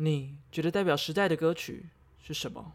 你觉得代表时代的歌曲是什么？